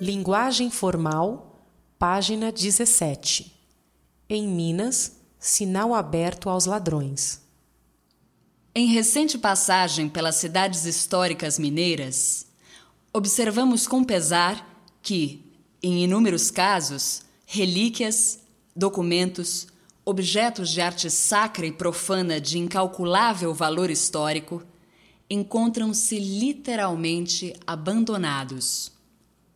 Linguagem formal, página 17. Em Minas, sinal aberto aos ladrões. Em recente passagem pelas cidades históricas mineiras, observamos com pesar que, em inúmeros casos, relíquias, documentos, objetos de arte sacra e profana de incalculável valor histórico encontram-se literalmente abandonados.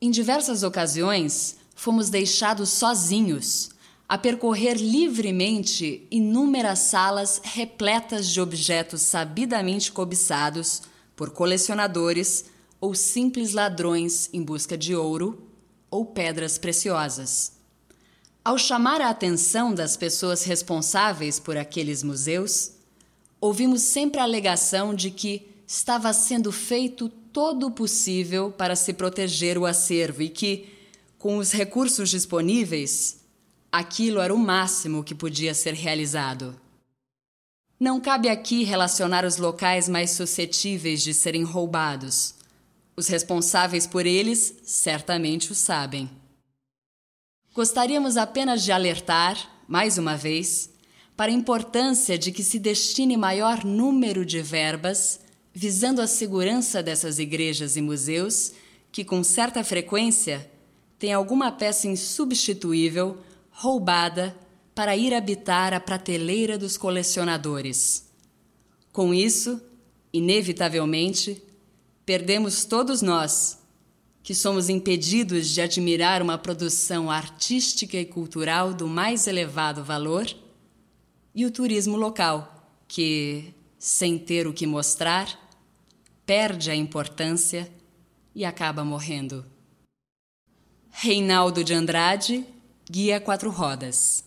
Em diversas ocasiões, fomos deixados sozinhos a percorrer livremente inúmeras salas repletas de objetos sabidamente cobiçados por colecionadores ou simples ladrões em busca de ouro ou pedras preciosas. Ao chamar a atenção das pessoas responsáveis por aqueles museus, ouvimos sempre a alegação de que estava sendo feito todo o possível para se proteger o acervo e que, com os recursos disponíveis, aquilo era o máximo que podia ser realizado. Não cabe aqui relacionar os locais mais suscetíveis de serem roubados. Os responsáveis por eles certamente o sabem. Gostaríamos apenas de alertar, mais uma vez, para a importância de que se destine maior número de verbas visando a segurança dessas igrejas e museus que, com certa frequência, têm alguma peça insubstituível roubada para ir habitar a prateleira dos colecionadores. Com isso, inevitavelmente, perdemos todos nós que somos impedidos de admirar uma produção artística e cultural do mais elevado valor, e o turismo local, que, sem ter o que mostrar, perde a importância e acaba morrendo. Reinaldo de Andrade, Guia Quatro Rodas.